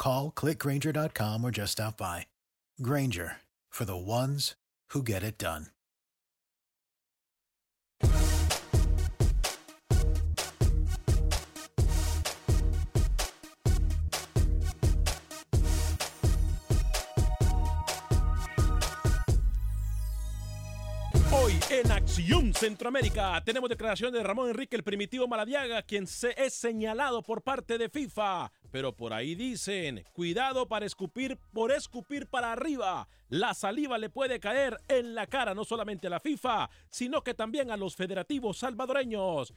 Call clickgranger.com or just stop by. Granger for the ones who get it done. Hoy en Acción Centroamérica tenemos declaración de Ramón Enrique el Primitivo Maladiaga, quien se es señalado por parte de FIFA. Pero por ahí dicen, cuidado para escupir, por escupir para arriba. La saliva le puede caer en la cara no solamente a la FIFA, sino que también a los federativos salvadoreños.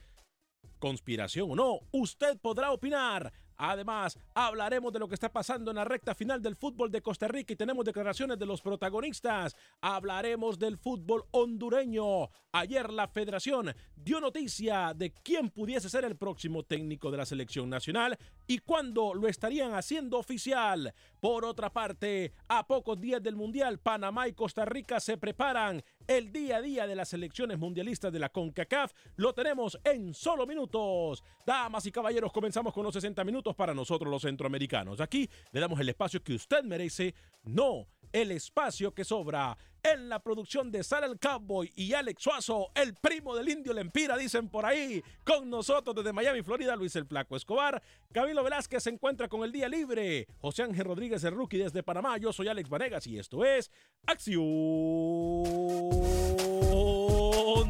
Conspiración o no, usted podrá opinar. Además, hablaremos de lo que está pasando en la recta final del fútbol de Costa Rica y tenemos declaraciones de los protagonistas. Hablaremos del fútbol hondureño. Ayer la federación dio noticia de quién pudiese ser el próximo técnico de la selección nacional y cuándo lo estarían haciendo oficial. Por otra parte, a pocos días del Mundial, Panamá y Costa Rica se preparan. El día a día de las selecciones mundialistas de la CONCACAF lo tenemos en solo minutos. Damas y caballeros, comenzamos con los 60 minutos para nosotros los centroamericanos. Aquí le damos el espacio que usted merece, no el espacio que sobra. En la producción de Sara el Cowboy y Alex Suazo, el primo del indio Lempira, dicen por ahí. Con nosotros desde Miami, Florida, Luis el Flaco Escobar. Camilo Velázquez se encuentra con el día libre. José Ángel Rodríguez, el rookie desde Panamá. Yo soy Alex Vanegas y esto es Acción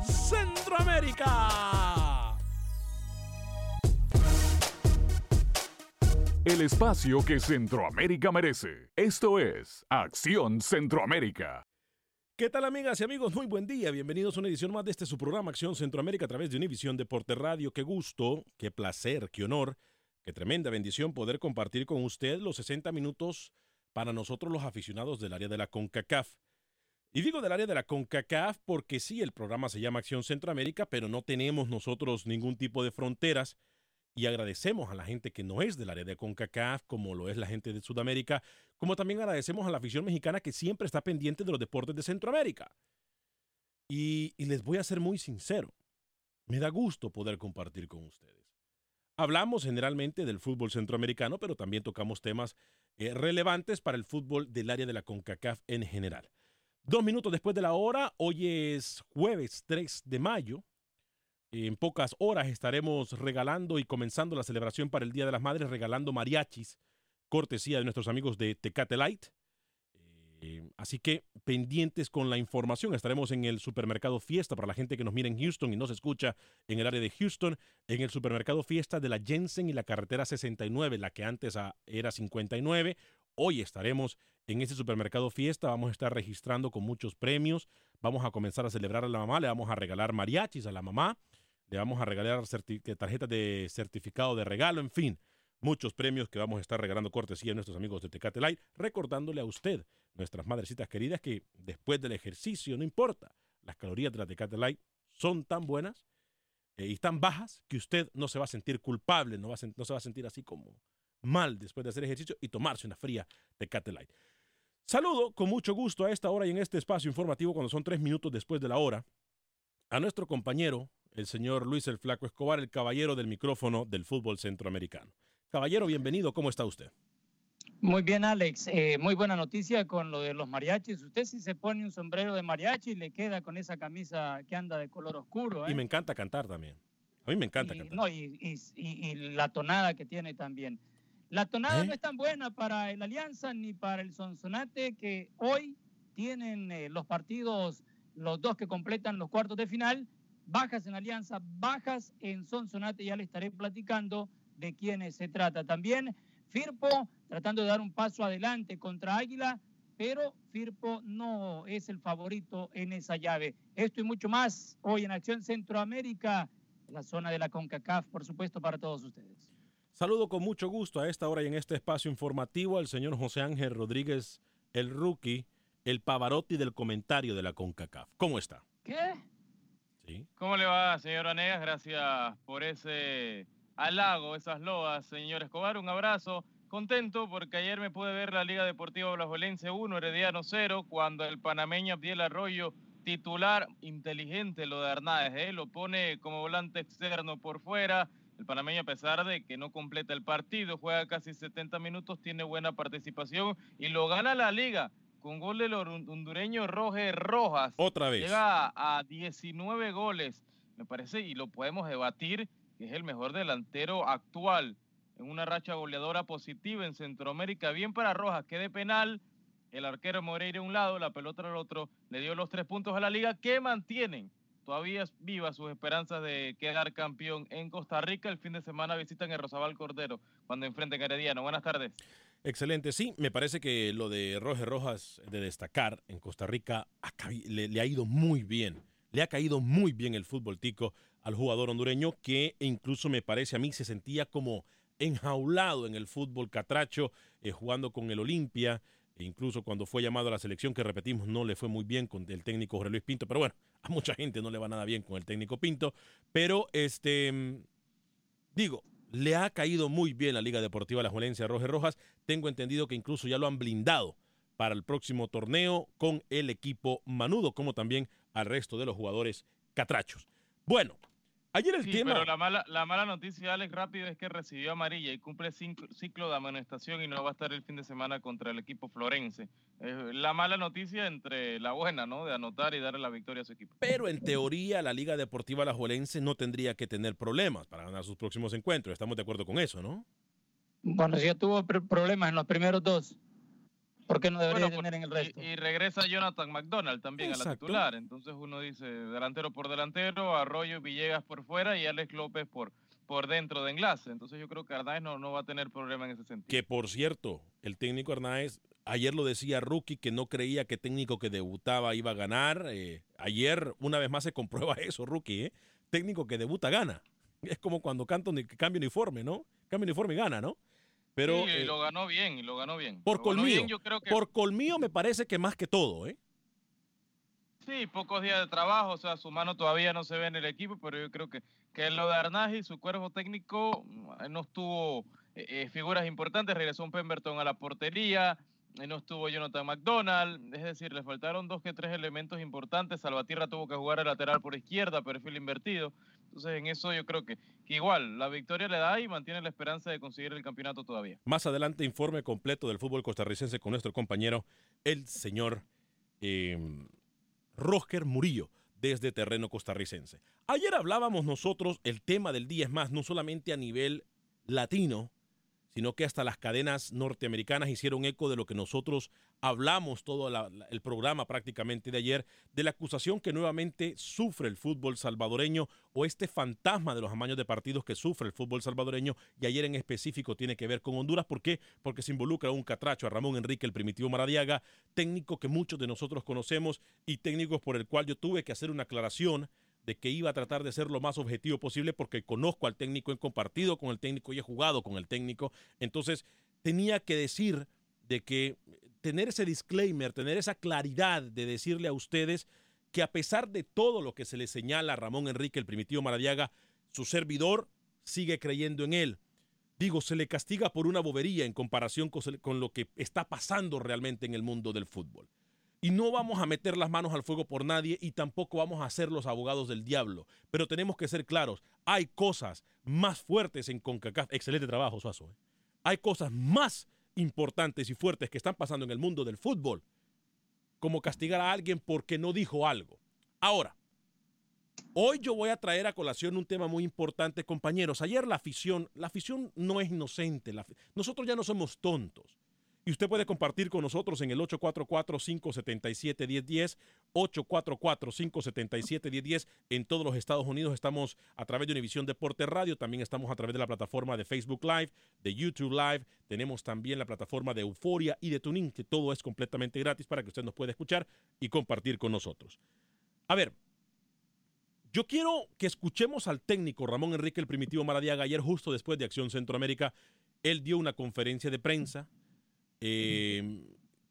Centroamérica. El espacio que Centroamérica merece. Esto es Acción Centroamérica. ¿Qué tal amigas y amigos? Muy buen día. Bienvenidos a una edición más de este su programa Acción Centroamérica a través de Univisión Deporte Radio. Qué gusto, qué placer, qué honor, qué tremenda bendición poder compartir con usted los 60 minutos para nosotros los aficionados del área de la CONCACAF. Y digo del área de la CONCACAF porque sí, el programa se llama Acción Centroamérica, pero no tenemos nosotros ningún tipo de fronteras y agradecemos a la gente que no es del área de CONCACAF, como lo es la gente de Sudamérica, como también agradecemos a la afición mexicana que siempre está pendiente de los deportes de Centroamérica. Y, les voy a ser muy sincero, me da gusto poder compartir con ustedes. Hablamos generalmente del fútbol centroamericano, pero también tocamos temas eh, relevantes para el fútbol del área de la CONCACAF en general. Dos minutos después de la hora, hoy es jueves 3 de mayo. En pocas horas estaremos regalando y comenzando la celebración para el Día de las Madres, regalando mariachis, cortesía de nuestros amigos de Tecate Light. Eh, así que pendientes con la información. Estaremos en el supermercado Fiesta para la gente que nos mira en Houston y nos escucha en el área de Houston, en el supermercado Fiesta de la Jensen y la carretera 69, la que antes era 59. Hoy estaremos en ese supermercado Fiesta, vamos a estar registrando con muchos premios, vamos a comenzar a celebrar a la mamá, le vamos a regalar mariachis a la mamá, le vamos a regalar tarjetas de certificado de regalo, en fin, muchos premios que vamos a estar regalando cortesía a nuestros amigos de Tecate Light, recordándole a usted, nuestras madrecitas queridas, que después del ejercicio, no importa, las calorías de la Tecate Light son tan buenas eh, y tan bajas que usted no se va a sentir culpable, no, va a, no se va a sentir así como mal después de hacer ejercicio y tomarse una fría Tecate Light. Saludo con mucho gusto a esta hora y en este espacio informativo cuando son tres minutos después de la hora a nuestro compañero, el señor Luis el Flaco Escobar, el caballero del micrófono del fútbol centroamericano. Caballero, bienvenido, ¿cómo está usted? Muy bien, Alex. Eh, muy buena noticia con lo de los mariachis. Usted si se pone un sombrero de mariachi le queda con esa camisa que anda de color oscuro. Y ¿eh? me encanta cantar también. A mí me encanta y, cantar. No, y, y- y- y la tonada que tiene también. La tonada ¿Eh? no es tan buena para el Alianza ni para el Sonsonate, que hoy tienen los partidos, los dos que completan los cuartos de final, bajas en Alianza, bajas en Sonsonate, ya le estaré platicando de quiénes se trata. También Firpo tratando de dar un paso adelante contra Águila, pero Firpo no es el favorito en esa llave. Esto y mucho más hoy en Acción Centroamérica, la zona de la CONCACAF, por supuesto, para todos ustedes. Saludo con mucho gusto a esta hora y en este espacio informativo al señor José Ángel Rodríguez, el rookie, el Pavarotti del comentario de la CONCACAF. ¿Cómo está? ¿Qué? ¿Cómo le va, señor Vanegas? Gracias por ese halago, esas loas, señor Escobar. Un abrazo. Contento porque ayer me pude ver la Liga Deportiva Blajuelense 1, Herediano 0, cuando el panameño Abdiel Arroyo, titular inteligente lo de Arnáez, ¿eh? lo pone como volante externo por fuera. El panameño, a pesar de que no completa el partido, juega casi 70 minutos, tiene buena participación y lo gana la liga con gol del hon- hondureño Roger Rojas. Otra vez. Llega a 19 goles, me parece, y lo podemos debatir, que es el mejor delantero actual en una racha goleadora positiva en Centroamérica. Bien para Rojas, que de penal, el arquero Moreira a un lado, la pelota al otro, le dio los tres puntos a la liga que mantienen todavía vivas sus esperanzas de quedar campeón en Costa Rica. El fin de semana visitan el Rosabal Cordero cuando enfrenten a Herediano. Buenas tardes. Excelente, sí, me parece que lo de Roger Rojas de destacar en Costa Rica le, ha ido muy bien. Le ha caído muy bien el fútbol tico al jugador hondureño que incluso me parece a mí se sentía como enjaulado en el fútbol catracho, eh, jugando con el Olimpia, e incluso cuando fue llamado a la selección, que repetimos, no le fue muy bien con el técnico Jorge Luis Pinto, pero bueno, a mucha gente no le va nada bien con el técnico Pinto, pero este, digo, le ha caído muy bien la Liga Deportiva La Juelencia Roger Rojas, tengo entendido que incluso ya lo han blindado para el próximo torneo con el equipo Manudo, como también al resto de los jugadores catrachos. Bueno, ayer el Sí, tema... pero la mala, la mala noticia, Alex, rápido, es que recibió amarilla y cumple cinco- ciclo de amonestación y no va a estar el fin de semana contra el equipo florense. Eh, la mala noticia entre la buena, ¿no? De anotar y darle la victoria a su equipo. Pero en teoría la Liga Deportiva Alajuelense no tendría que tener problemas para ganar sus próximos encuentros. Estamos de acuerdo con eso, ¿no? Bueno, si ya tuvo pr- problemas en los primeros dos, ¿por qué no debería Bueno, tener en el Y, resto? y regresa Jonathan McDonald también a la Exacto. titular. Entonces uno dice delantero por delantero, Arroyo y Villegas por fuera y Alex López por, por dentro de enlace. Entonces yo creo que Ardáez no, no va a tener problema en ese sentido. Que por cierto, el técnico Hernández, ayer lo decía Rookie que no creía que técnico que debutaba iba a ganar. Eh, ayer una vez más se comprueba eso, Rookie. ¿eh? Técnico que debuta gana. Es como cuando canta uni- cambia uniforme, ¿no? Cambia uniforme y gana, ¿no? Pero Sí, y eh, lo ganó bien, y lo ganó bien. por ganó colmillo, bien, yo creo que por colmillo me parece que más que todo, ¿eh? Sí, pocos días de trabajo, o sea, su mano todavía no se ve en el equipo, pero yo creo que, que lo de Arnaz y su cuerpo técnico mm, no estuvo eh, eh, figuras importantes, regresó un Pemberton a la portería, eh, no estuvo Jonathan McDonald, es decir, le faltaron dos que tres elementos importantes, Salvatierra tuvo que jugar a lateral por izquierda, perfil invertido, entonces en eso yo creo que, igual la victoria le da y mantiene la esperanza de conseguir el campeonato todavía. Más adelante, informe completo del fútbol costarricense con nuestro compañero, el señor eh, Roger Murillo, desde terreno costarricense. Ayer hablábamos nosotros, el tema del día es más, no solamente a nivel latino, sino que hasta las cadenas norteamericanas hicieron eco de lo que nosotros hablamos todo el programa prácticamente de ayer, de la acusación que nuevamente sufre el fútbol salvadoreño o este fantasma de los amaños de partidos que sufre el fútbol salvadoreño y ayer en específico tiene que ver con Honduras. ¿Por qué? Porque se involucra un catracho, a Ramón Enrique, el primitivo Maradiaga, técnico que muchos de nosotros conocemos y técnicos por el cual yo tuve que hacer una aclaración de que iba a tratar de ser lo más objetivo posible porque conozco al técnico, he compartido con el técnico y he jugado con el técnico. Entonces tenía que decir de que tener ese disclaimer, tener esa claridad de decirle a ustedes que a pesar de todo lo que se le señala a Ramón Enrique, el primitivo Maradiaga, su servidor sigue creyendo en él. Digo, se le castiga por una bobería en comparación con, con lo que está pasando realmente en el mundo del fútbol. Y no vamos a meter las manos al fuego por nadie y tampoco vamos a ser los abogados del diablo. Pero tenemos que ser claros, hay cosas más fuertes en CONCACAF. Excelente trabajo, Suazo. ¿eh? Hay cosas más importantes y fuertes que están pasando en el mundo del fútbol, como castigar a alguien porque no dijo algo. Ahora, hoy yo voy a traer a colación un tema muy importante, compañeros. Ayer la afición, la afición no es inocente. nosotros ya no somos tontos. Y usted puede compartir con nosotros en el 844-577-1010, 844-577-1010. En todos los Estados Unidos estamos a través de Univisión Deporte Radio, también estamos a través de la plataforma de Facebook Live, de YouTube Live, tenemos también la plataforma de Euforia y de Tuning, que todo es completamente gratis para que usted nos pueda escuchar y compartir con nosotros. A ver, yo quiero que escuchemos al técnico Ramón Enrique el Primitivo Maradiaga ayer justo después de Acción Centroamérica. Él dio una conferencia de prensa Em,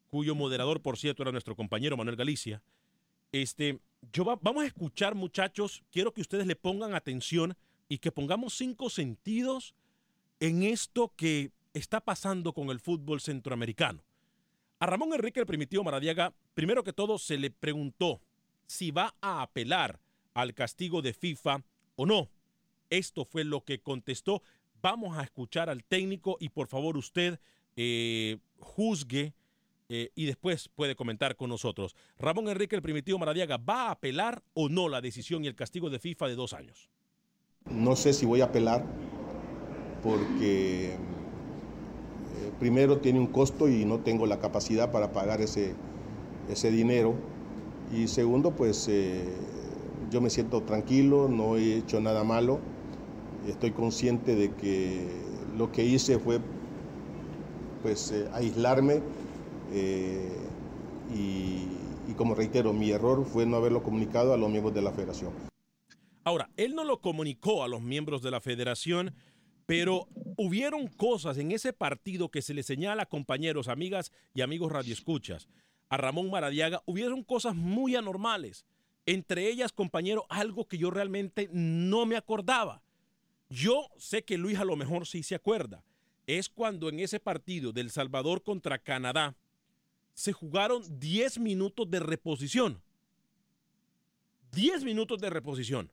cuyo moderador, por cierto, era nuestro compañero Manuel Galicia. Este, yo vamos a escuchar, muchachos, quiero que ustedes le pongan atención y que pongamos cinco sentidos en esto que está pasando con el fútbol centroamericano. A Ramón Enrique el Primitivo Maradiaga, primero que todo, se le preguntó si va a apelar al castigo de FIFA o no. Esto fue lo que contestó. Vamos a escuchar al técnico y por favor usted eh, juzgue eh, y después puede comentar con nosotros. Ramón Enrique, el primitivo Maradiaga, ¿va a apelar o no la decisión y el castigo de FIFA de dos años? No sé si voy a apelar porque eh, primero tiene un costo y no tengo la capacidad para pagar ese, ese dinero. Y segundo, pues yo me siento tranquilo, no he hecho nada malo. Estoy consciente de que lo que hice fue pues eh, aislarme eh, y, y como reitero, mi error fue no haberlo comunicado a los miembros de la federación. Ahora, él no lo comunicó a los miembros de la federación, pero hubieron cosas en ese partido que se le señala, compañeros, amigas y amigos radioescuchas, a Ramón Maradiaga, hubieron cosas muy anormales. Entre ellas, compañero, algo que yo realmente no me acordaba. Yo sé que Luis a lo mejor sí se acuerda es cuando en ese partido del Salvador contra Canadá se jugaron 10 minutos de reposición. 10 minutos de reposición.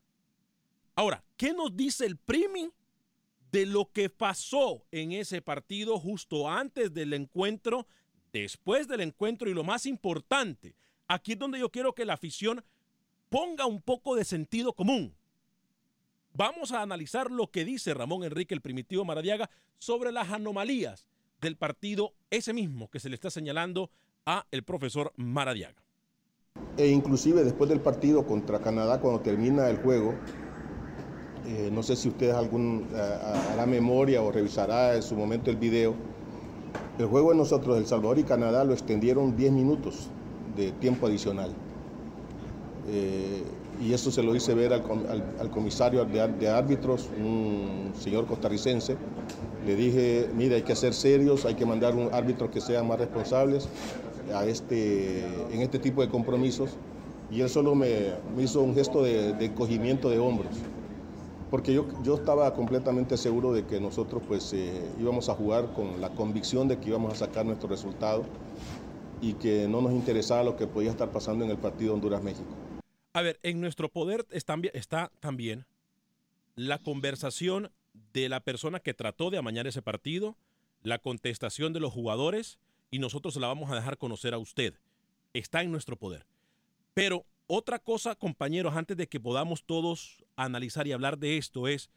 Ahora, ¿qué nos dice el Primi de lo que pasó en ese partido justo antes del encuentro, después del encuentro y lo más importante? Aquí es donde yo quiero que la afición ponga un poco de sentido común. Vamos a analizar lo que dice Ramón Enrique, el primitivo Maradiaga, sobre las anomalías del partido ese mismo que se le está señalando a el profesor Maradiaga. E inclusive después del partido contra Canadá, cuando termina el juego, eh, no sé si ustedes algún, eh, hará memoria o revisará en su momento el video, el juego de nosotros, El Salvador y Canadá, lo extendieron 10 minutos de tiempo adicional. Eh, y eso se lo hice ver al, comisario de, árbitros, un señor costarricense. Le dije, mire, hay que ser serios, hay que mandar un árbitro que sean más responsables a este, en este tipo de compromisos. Y él solo me, hizo un gesto de, encogimiento de hombros, porque yo, yo estaba completamente seguro de que nosotros pues eh, íbamos a jugar con la convicción de que íbamos a sacar nuestro resultado y que no nos interesaba lo que podía estar pasando en el partido Honduras-México. A ver, en nuestro poder está, también la conversación de la persona que trató de amañar ese partido, la contestación de los jugadores y nosotros la vamos a dejar conocer a usted. Está en nuestro poder. Pero otra cosa, compañeros, antes de que podamos todos analizar y hablar de esto es,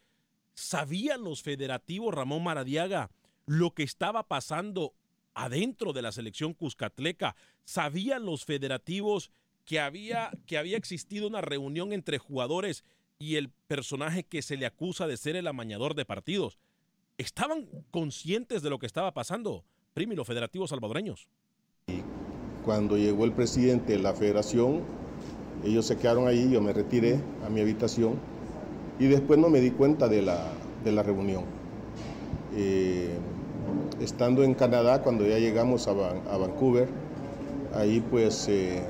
¿sabían los federativos Ramón Maradiaga lo que estaba pasando adentro de la selección Cuscatleca? ¿Sabían los federativos que había, que había existido una reunión entre jugadores y el personaje que se le acusa de ser el amañador de partidos. ¿Estaban conscientes de lo que estaba pasando, Primi, los federativos salvadoreños? Cuando llegó el presidente de la federación, ellos se quedaron ahí, yo me retiré a mi habitación y después no me di cuenta de la, de la reunión. Eh, estando en Canadá, cuando ya llegamos a, a Vancouver, ahí pues eh,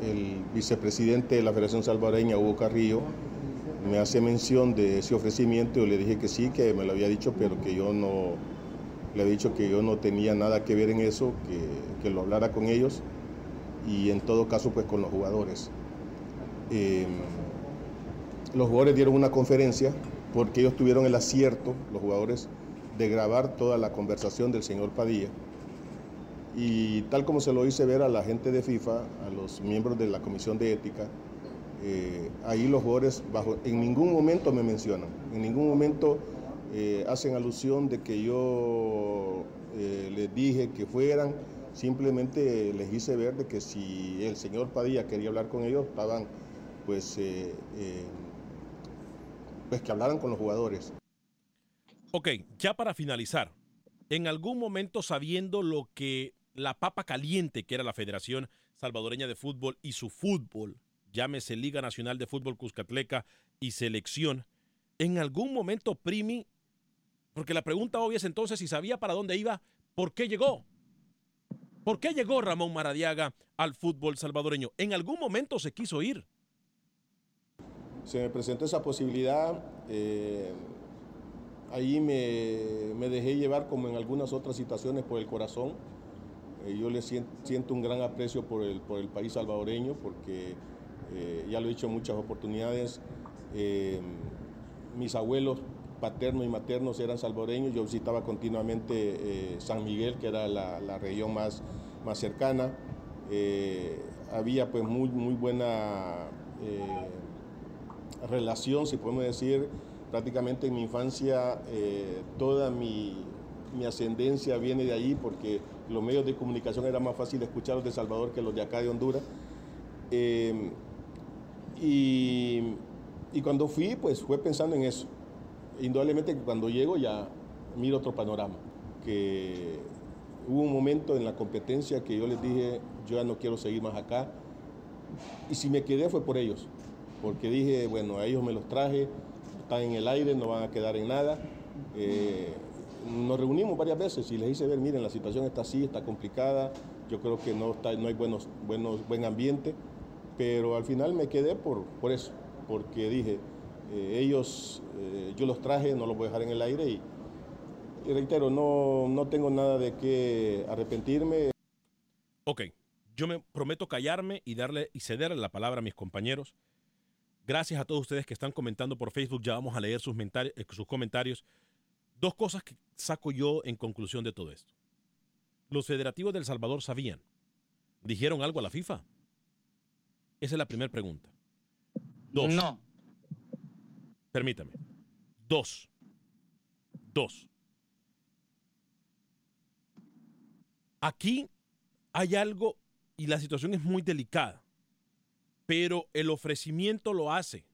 el vicepresidente de la Federación Salvadoreña, Hugo Carrillo, me hace mención de ese ofrecimiento. Yo le dije que sí, que me lo había dicho, pero que yo no, Le he dicho que yo no tenía nada que ver en eso, que, que lo hablara con ellos y en todo caso pues con los jugadores. Eh, los jugadores dieron una conferencia porque ellos tuvieron el acierto, los jugadores, de grabar toda la conversación del señor Padilla. Y tal como se lo hice ver a la gente de FIFA, a los miembros de la Comisión de Ética, eh, ahí los jugadores bajo, en ningún momento me mencionan, en ningún momento eh, hacen alusión de que yo eh, les dije que fueran, simplemente les hice ver de que si el señor Padilla quería hablar con ellos, estaban pues, pues que hablaran con los jugadores. Ok, ya para finalizar, en algún momento sabiendo lo que la papa caliente que era la Federación Salvadoreña de Fútbol y su fútbol, llámese Liga Nacional de Fútbol Cuscatleca y selección, en algún momento Primi, porque la pregunta obvia es entonces si sabía para dónde iba, ¿por qué llegó? ¿Por qué llegó Ramón Maradiaga al fútbol salvadoreño? En algún momento se quiso ir. Se me presentó esa posibilidad. Eh, ahí me, me, dejé llevar como en algunas otras situaciones por el corazón. Eh, yo le siento, un gran aprecio por el, por el país salvadoreño porque eh, ya lo he dicho en muchas oportunidades. mis abuelos paternos y maternos eran salvadoreños. Yo visitaba continuamente San Miguel, que era la, la región más, más cercana. había pues muy, muy buena relación, si podemos decir, prácticamente en mi infancia eh, toda mi, mi, ascendencia viene de ahí porque los medios de comunicación era más fácil escuchar los de Salvador que los de acá de Honduras. Eh, y, cuando fui, pues fue pensando en eso. Indudablemente que cuando llego ya miro otro panorama, que hubo un momento en la competencia que yo les dije, yo ya no quiero seguir más acá. Y si me quedé fue por ellos, porque dije, bueno, a ellos me los traje, están en el aire, no van a quedar en nada. Eh, nos reunimos varias veces y les hice ver, miren, la situación está así, está complicada, yo creo que no, está, no hay buenos, buenos, buen ambiente, pero al final me quedé por, por eso, porque dije, eh, ellos, eh, yo los traje, no los voy a dejar en el aire y, y reitero, no, no tengo nada de qué arrepentirme. Ok, yo me prometo callarme y darle y cederle la palabra a mis compañeros. Gracias a todos ustedes que están comentando por Facebook. Ya vamos a leer sus, eh, sus comentarios. Dos cosas que saco yo en conclusión de todo esto. Los federativos del Salvador sabían. ¿Dijeron algo a la FIFA? Esa es la primera pregunta. Dos. No. Permítame. Dos. Dos. Aquí hay algo y la situación es muy delicada pero el ofrecimiento lo hace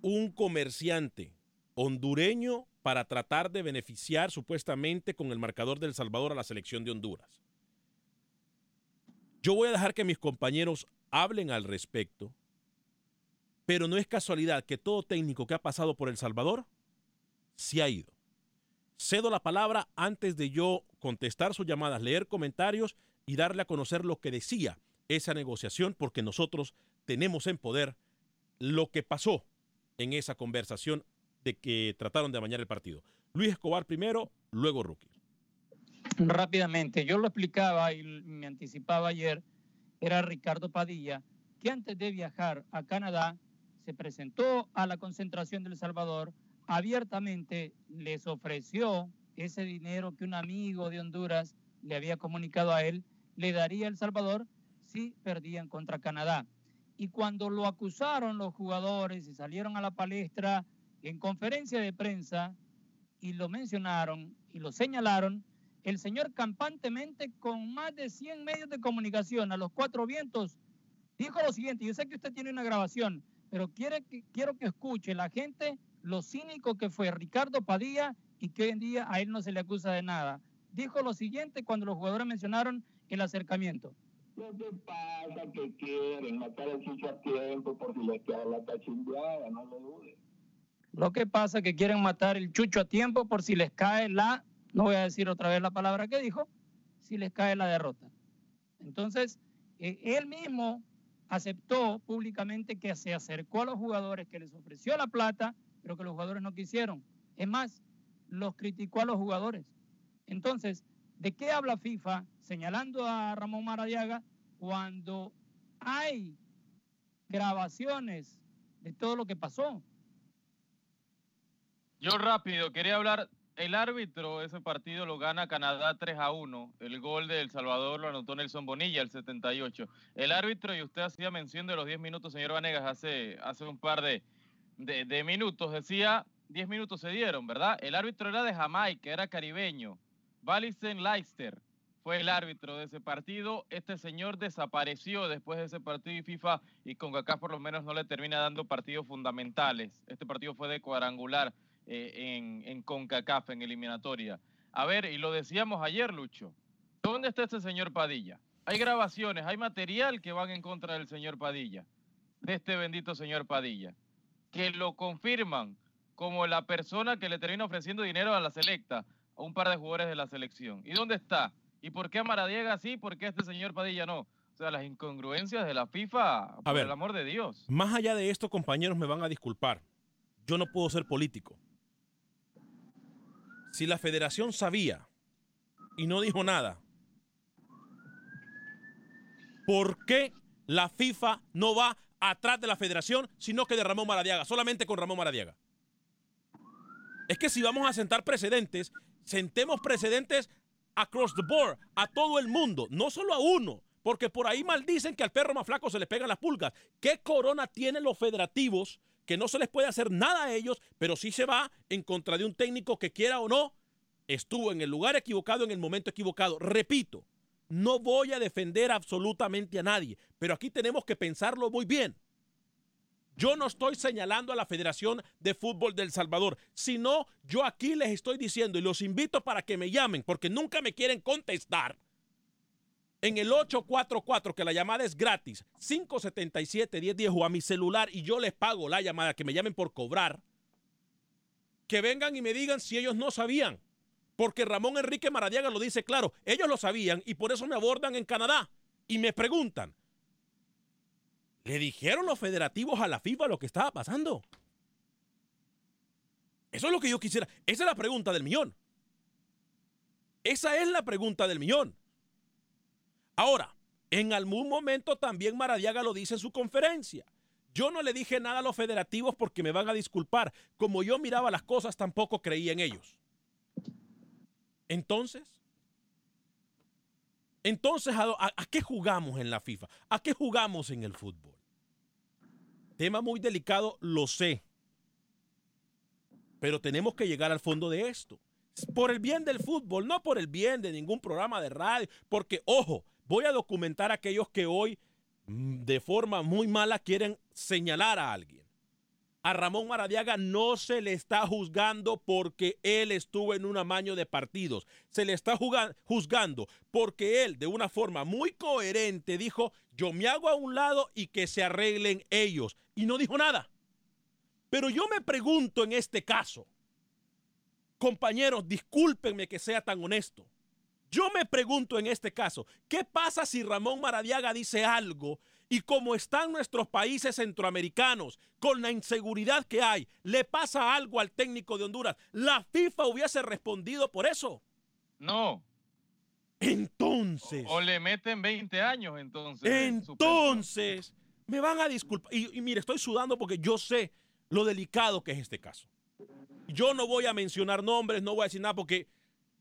un comerciante hondureño para tratar de beneficiar supuestamente con el marcador del Salvador a la selección de Honduras. Yo voy a dejar que mis compañeros hablen al respecto, pero no es casualidad que todo técnico que ha pasado por El Salvador se ha ido. Cedo la palabra antes de yo contestar sus llamadas, leer comentarios y darle a conocer lo que decía esa negociación porque nosotros tenemos en poder lo que pasó en esa conversación de que trataron de amañar el partido. Luis Escobar primero, luego Rookie. Rápidamente, yo lo explicaba y me anticipaba ayer, era Ricardo Padilla, que antes de viajar a Canadá se presentó a la concentración del Salvador, abiertamente les ofreció ese dinero que un amigo de Honduras le había comunicado a él, le daría El Salvador sí perdían contra Canadá. Y cuando lo acusaron los jugadores y salieron a la palestra en conferencia de prensa y lo mencionaron y lo señalaron, el señor campantemente con más de 100 medios de comunicación a los cuatro vientos dijo lo siguiente, yo sé que usted tiene una grabación, pero quiere que, quiero que escuche la gente lo cínico que fue Ricardo Padilla y que hoy en día a él no se le acusa de nada. Dijo lo siguiente cuando los jugadores mencionaron el acercamiento. Lo que pasa que quieren matar el a tiempo por si les queda la no lo dudes. Lo que pasa que quieren matar el chucho a tiempo por si les cae la, no voy a decir otra vez la palabra que dijo, si les cae la derrota. Entonces, eh, él mismo aceptó públicamente que se acercó a los jugadores, que les ofreció la plata, pero que los jugadores no quisieron. Es más, los criticó a los jugadores. Entonces, ¿de qué habla FIFA señalando a Ramón Maradiaga cuando hay grabaciones de todo lo que pasó? Yo rápido, quería hablar. El árbitro, ese partido lo gana Canadá 3 a 1. El gol de El Salvador lo anotó Nelson Bonilla, el 78. El árbitro, y usted hacía mención de los 10 minutos, señor Vanegas, hace, hace un par de, de, minutos, decía 10 minutos se dieron, ¿verdad? El árbitro era de Jamaica, era caribeño. Valisen Leicester fue el árbitro de ese partido. Este señor desapareció después de ese partido y FIFA y con acá por lo menos no le termina dando partidos fundamentales. Este partido fue de cuadrangular eh, en, en CONCACAF, en eliminatoria. A ver, y lo decíamos ayer, Lucho, ¿dónde está este señor Padilla? Hay grabaciones, hay material que van en contra del señor Padilla, de este bendito señor Padilla, que lo confirman como la persona que le termina ofreciendo dinero a la selecta, a un par de jugadores de la selección. ¿Y dónde está? ¿Y por qué a Maradiega sí? ¿Por qué a este señor Padilla no? O sea, las incongruencias de la FIFA, por ver. el amor de Dios. Más allá de esto, compañeros, me van a disculpar. Yo no puedo ser político. Si la federación sabía y no dijo nada, ¿por qué la FIFA no va atrás de la federación, sino que de Ramón Maradiaga, solamente con Ramón Maradiaga? Es que si vamos a sentar precedentes, sentemos precedentes across the board, a todo el mundo, no solo a uno, porque por ahí maldicen que al perro más flaco se le pegan las pulgas. ¿Qué corona tienen los federativos que no se les puede hacer nada a ellos, pero sí se va en contra de un técnico que quiera o no, estuvo en el lugar equivocado en el momento equivocado? Repito, no voy a defender absolutamente a nadie, pero aquí tenemos que pensarlo muy bien. Yo no estoy señalando a la Federación de Fútbol del Salvador, sino yo aquí les estoy diciendo y los invito para que me llamen, porque nunca me quieren contestar. En el 844, que la llamada es gratis, 577-1010 o a mi celular y yo les pago la llamada, que me llamen por cobrar. Que vengan y me digan si ellos no sabían. Porque Ramón Enrique Maradiaga lo dice claro, ellos lo sabían y por eso me abordan en Canadá. Y me preguntan, ¿Le dijeron los federativos a la FIFA lo que estaba pasando? Eso es lo que yo quisiera. Esa es la pregunta del millón. Esa es la pregunta del millón. Ahora, en algún momento también Maradiaga lo dice en su conferencia. Yo no le dije nada a los federativos porque me van a disculpar. Como yo miraba las cosas, tampoco creía en ellos. Entonces, entonces, ¿a, a, qué jugamos en la FIFA? ¿A qué jugamos en el fútbol? Tema muy delicado, lo sé. Pero tenemos que llegar al fondo de esto. Por el bien del fútbol, no por el bien de ningún programa de radio. Porque, ojo, voy a documentar a aquellos que hoy mm, de forma muy mala quieren señalar a alguien. A Ramón Maradiaga no se le está juzgando porque él estuvo en un amaño de partidos. Se le está juzgando porque él, de una forma muy coherente, dijo, yo me hago a un lado y que se arreglen ellos. Y no dijo nada. Pero yo me pregunto en este caso, compañeros, discúlpenme que sea tan honesto. Yo me pregunto en este caso, ¿qué pasa si Ramón Maradiaga dice algo y como están nuestros países centroamericanos, con la inseguridad que hay, le pasa algo al técnico de Honduras, la FIFA hubiese respondido por eso. No. Entonces. O, o le meten 20 años, entonces. Entonces, me van a disculpar. Y, y mire, estoy sudando porque yo sé lo delicado que es este caso. Yo no voy a mencionar nombres, no voy a decir nada porque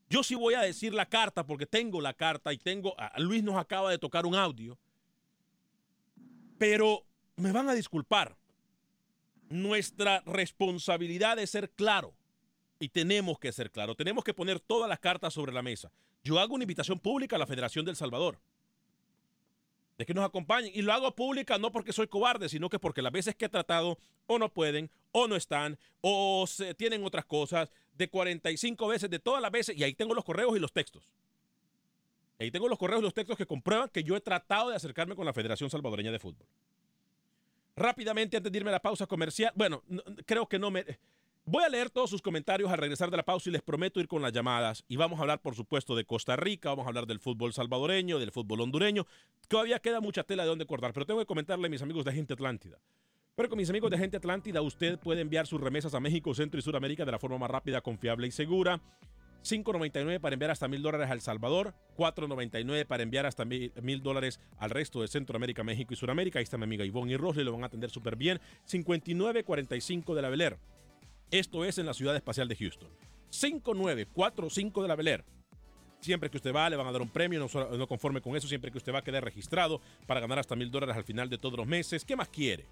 yo sí voy a decir la carta porque tengo la carta y tengo. A Luis nos acaba de tocar un audio pero me van a disculpar. Nuestra responsabilidad es ser claro. Y tenemos que ser claro. Tenemos que poner todas las cartas sobre la mesa. Yo hago una invitación pública a la Federación del Salvador. De que nos acompañen. Y lo hago pública no porque soy cobarde, sino que porque las veces que he tratado o no pueden, o no están, o se, tienen otras cosas. De 45 veces, de todas las veces. Y ahí tengo los correos y los textos. Ahí tengo los correos y los textos que comprueban que yo he tratado de acercarme con la Federación Salvadoreña de Fútbol. Rápidamente, antes de irme a la pausa comercial, bueno, no, creo que no me... Voy a leer todos sus comentarios al regresar de la pausa y les prometo ir con las llamadas. Y vamos a hablar, por supuesto, de Costa Rica, vamos a hablar del fútbol salvadoreño, del fútbol hondureño. Todavía queda mucha tela de donde cortar, pero tengo que comentarle a mis amigos de Agente Atlántida. Pero con mis amigos de Agente Atlántida, usted puede enviar sus remesas a México, Centro y Sudamérica de la forma más rápida, confiable y segura 5.99 para enviar hasta mil dólares a El Salvador, 4.99 para enviar hasta mil dólares al resto de Centroamérica, México y Sudamérica. Ahí está mi amiga Ivonne y Rosly, lo van a atender súper bien. 59.45 de la Bel Air. Esto es en la ciudad espacial de Houston. 5945 de la Bel Air. Siempre que usted va, le van a dar un premio, no, no conforme con eso, siempre que usted va a quedar registrado para ganar hasta mil dólares al final de todos los meses. ¿Qué más quiere?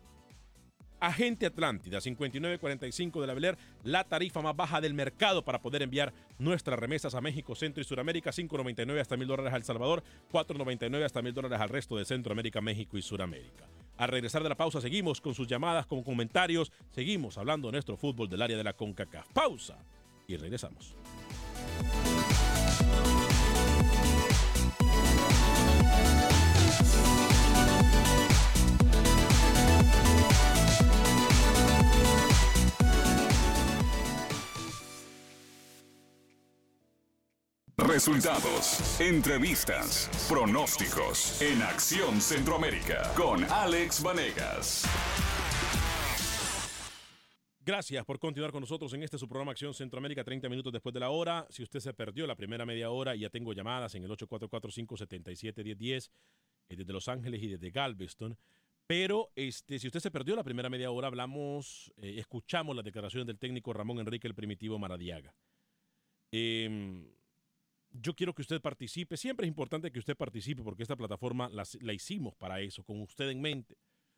Agente Atlántida, 5945 de la Bel Air, la tarifa más baja del mercado para poder enviar nuestras remesas a México, Centro y Suramérica, 5.99 hasta mil dólares a El Salvador, 4.99 hasta mil dólares al resto de Centroamérica, México y Suramérica. Al regresar de la pausa, seguimos con sus llamadas, con comentarios, seguimos hablando de nuestro fútbol del área de la CONCACAF. Pausa y regresamos. Resultados, entrevistas, pronósticos en Acción Centroamérica con Alex Vanegas. Gracias por continuar con nosotros en este su programa Acción Centroamérica 30 minutos después de la hora. Si usted se perdió la primera media hora, ya tengo llamadas en el 844-577-1010 eh, desde Los Ángeles y desde Galveston. Pero este, si usted se perdió la primera media hora, hablamos, eh, escuchamos las declaraciones del técnico Ramón Enrique el Primitivo Maradiaga. Em, yo quiero que usted participe. Siempre es importante que usted participe porque esta plataforma la, hicimos para eso, con usted en mente.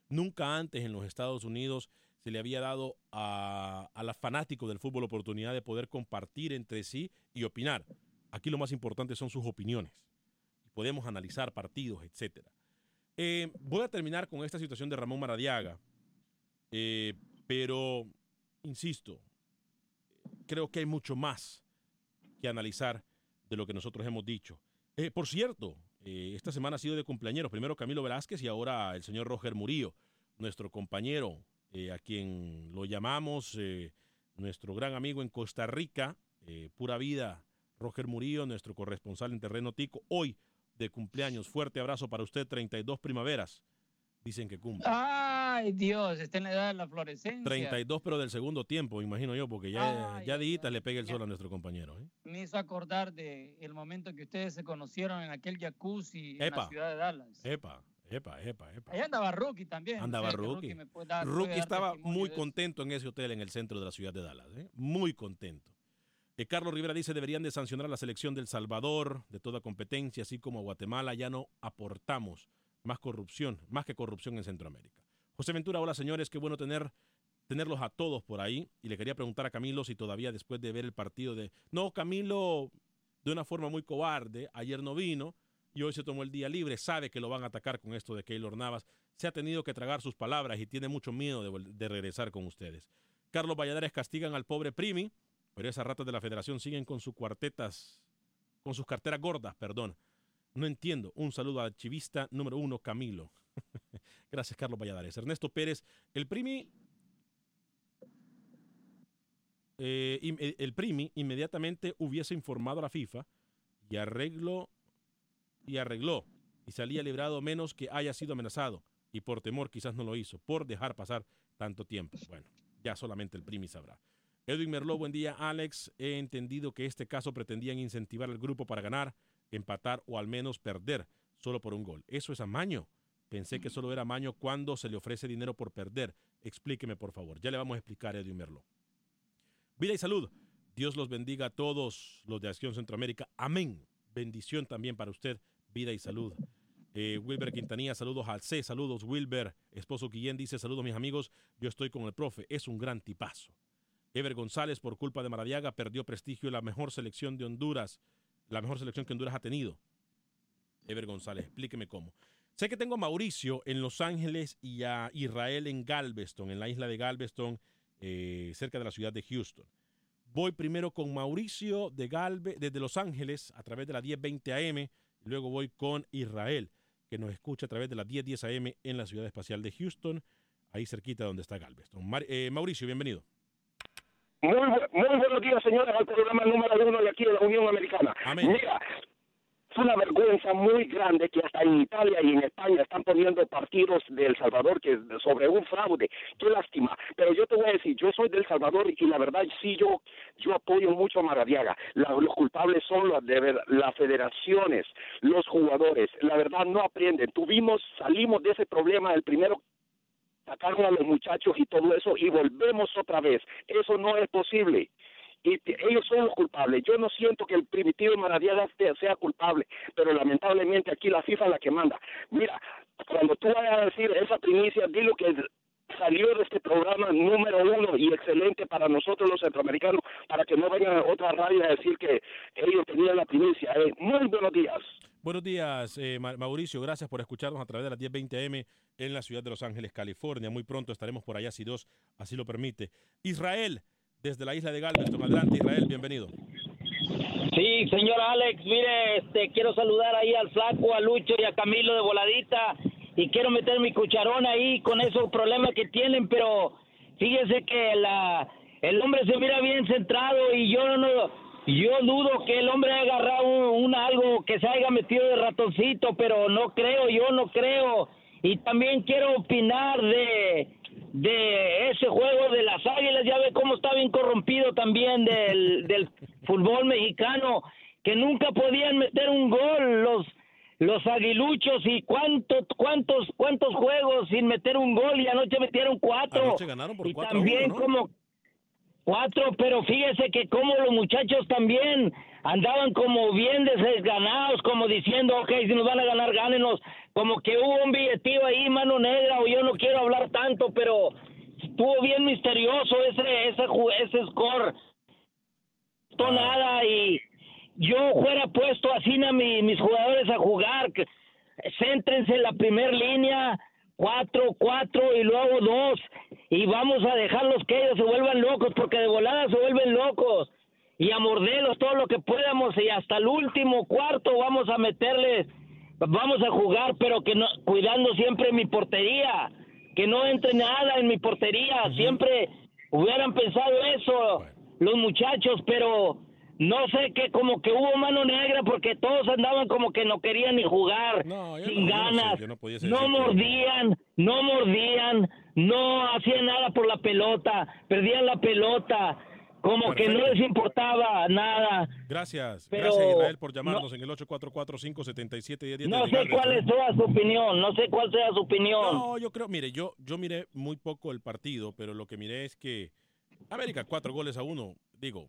Nunca antes en los Estados Unidos se le había dado a, a los fanáticos del fútbol la oportunidad de poder compartir entre sí y opinar. Aquí lo más importante son sus opiniones. Podemos analizar partidos, etc. Eh, voy a terminar con esta situación de Ramón Maradiaga, eh, pero, insisto, creo que hay mucho más que analizar de lo que nosotros hemos dicho. Eh, por cierto, eh, esta semana ha sido de cumpleaños. Primero Camilo Velázquez y ahora el señor Roger Murillo, nuestro compañero, eh, a quien lo llamamos nuestro gran amigo en Costa Rica, pura vida, Roger Murillo, nuestro corresponsal en terreno tico, hoy de cumpleaños. Fuerte abrazo para usted, 32 primaveras. Dicen que cumple. Ay, Dios, está en la edad de la florescencia. 32, pero del segundo tiempo, imagino yo, porque ya, Ay, ya ay, le pega el ya. sol a nuestro compañero. ¿eh? Me hizo acordar de el momento que ustedes se conocieron en aquel jacuzzi en Epa. la ciudad de Dallas. Epa, epa, epa, epa. Ahí andaba Rookie también. Andaba O sea, que Rookie. dar- Rookie estaba muy contento en ese hotel en el centro de la ciudad de Dallas. ¿eh? Muy contento. Eh, Carlos Rivera dice, deberían de sancionar a la selección del Salvador de toda competencia, así como a Guatemala. Ya no aportamos más corrupción, más que corrupción en Centroamérica. José Ventura, hola señores, qué bueno tener, tenerlos a todos por ahí. Y le quería preguntar a Camilo si todavía después de ver el partido de... No, Camilo, de una forma muy cobarde, ayer no vino y hoy se tomó el día libre, sabe que lo van a atacar con esto de Keylor Navas, se ha tenido que tragar sus palabras y tiene mucho miedo de, regresar con ustedes. Carlos Valladares castigan al pobre Primi, pero esas ratas de la federación siguen con sus cuartetas, con sus carteras gordas, perdón. No entiendo. Un saludo al chivista número uno, Camilo. Gracias, Carlos Valladares. Ernesto Pérez, el Primi eh, im- el- Primi inmediatamente hubiese informado a la FIFA y arregló y arregló y salía librado menos que haya sido amenazado y por temor quizás no lo hizo por dejar pasar tanto tiempo. Bueno, ya solamente el Primi sabrá. Edwin Merló, buen día, Alex. He entendido que este caso pretendían incentivar al grupo para ganar, empatar o al menos perder solo por un gol. Eso es amaño. Pensé que solo era amaño cuando se le ofrece dinero por perder. Explíqueme, por favor. Ya le vamos a explicar, Edwin Merló. Vida y salud. Dios los bendiga a todos los de Acción Centroamérica. Amén. Bendición también para usted. Vida y salud. Eh, Wilber Quintanilla, saludos al C, saludos Wilber. Esposo Guillén dice, saludos mis amigos, yo estoy con el profe, es un gran tipazo. Ever González, por culpa de Maradiaga, perdió prestigio la mejor selección de Honduras, la mejor selección que Honduras ha tenido. Ever González, explíqueme cómo. Sé que tengo a Mauricio en Los Ángeles y a Israel en Galveston, en la isla de Galveston, eh, cerca de la ciudad de Houston. Voy primero con Mauricio de Galve, desde Los Ángeles a través de la 1020 AM. Luego voy con Israel, que nos escucha a través de la 1010 AM en la ciudad espacial de Houston, ahí cerquita donde está Galveston. Mar- eh, Mauricio, bienvenido. Muy, bu- muy buenos días, señores, al programa número uno de aquí de la Unión Americana. Amén. Mira, Es una vergüenza muy grande que hasta en Italia y en España están poniendo partidos de El Salvador que sobre un fraude. Qué lástima. Pero yo te voy a decir, yo soy del Salvador y la verdad sí yo yo apoyo mucho a Maradiaga. los culpables son las de las federaciones, los jugadores. La verdad no aprenden. Tuvimos, salimos de ese problema del primero sacaron a los muchachos y todo eso y volvemos otra vez. Eso no es posible y ellos son los culpables. Yo no siento que el primitivo Maradiaga sea culpable, pero lamentablemente aquí la FIFA es la que manda. Mira, cuando tú vayas a decir esa primicia, di lo que salió de este programa número uno y excelente para nosotros los centroamericanos, para que no venga otra radio a decir que ellos tenían la primicia. Eh, muy buenos días. Buenos días, eh, Mauricio. Gracias por escucharnos a través de las 1020 M en la ciudad de Los Ángeles, California. Muy pronto estaremos por allá si Dios así lo permite. Israel, desde la isla de Galveston. Adelante, Israel, bienvenido. Sí, señor Alex, mire, este, quiero saludar ahí al Flaco, a Lucho y a Camilo de Voladita y quiero meter mi cucharón ahí con esos problemas que tienen, pero fíjese que la, el hombre se mira bien centrado y yo no, yo dudo que el hombre haya agarrado un, algo que se haya metido de ratoncito, pero no creo, yo no creo. Y también quiero opinar de de ese juego de las águilas, ya ve cómo está bien corrompido también del, del fútbol mexicano, que nunca podían meter un gol los los aguiluchos y cuántos cuántos cuántos juegos sin meter un gol y anoche metieron cuatro. Y también como cuatro pero fíjese que como los muchachos también andaban como bien desganados como diciendo ok si nos van a ganar gánenos como que hubo un billetío ahí, mano negra, o yo no quiero hablar tanto, pero estuvo bien misterioso ese ese ese score. No nada y yo fuera puesto así a mi, mis jugadores a jugar, céntrense en la primera línea, cuatro, cuatro y luego dos, y vamos a dejarlos que ellos se vuelvan locos, porque de volada se vuelven locos, y a morderlos todo lo que podamos, y hasta el último cuarto vamos a meterles vamos a jugar, pero que no, cuidando siempre mi portería, que no entre nada en mi portería, siempre hubieran pensado eso los muchachos, pero no sé qué, como que hubo mano negra porque todos andaban como que no querían ni jugar, sin ganas, no, mordían, no mordían, no hacían nada por la pelota, perdían la pelota, como que no les importaba nada. Gracias. Gracias Israel por llamarnos en el 844-577-1010. No sé cuál sea su opinión, no sé cuál sea su opinión. No, yo creo, mire, yo, yo miré muy poco el partido, pero lo que miré es que América cuatro goles a uno, digo,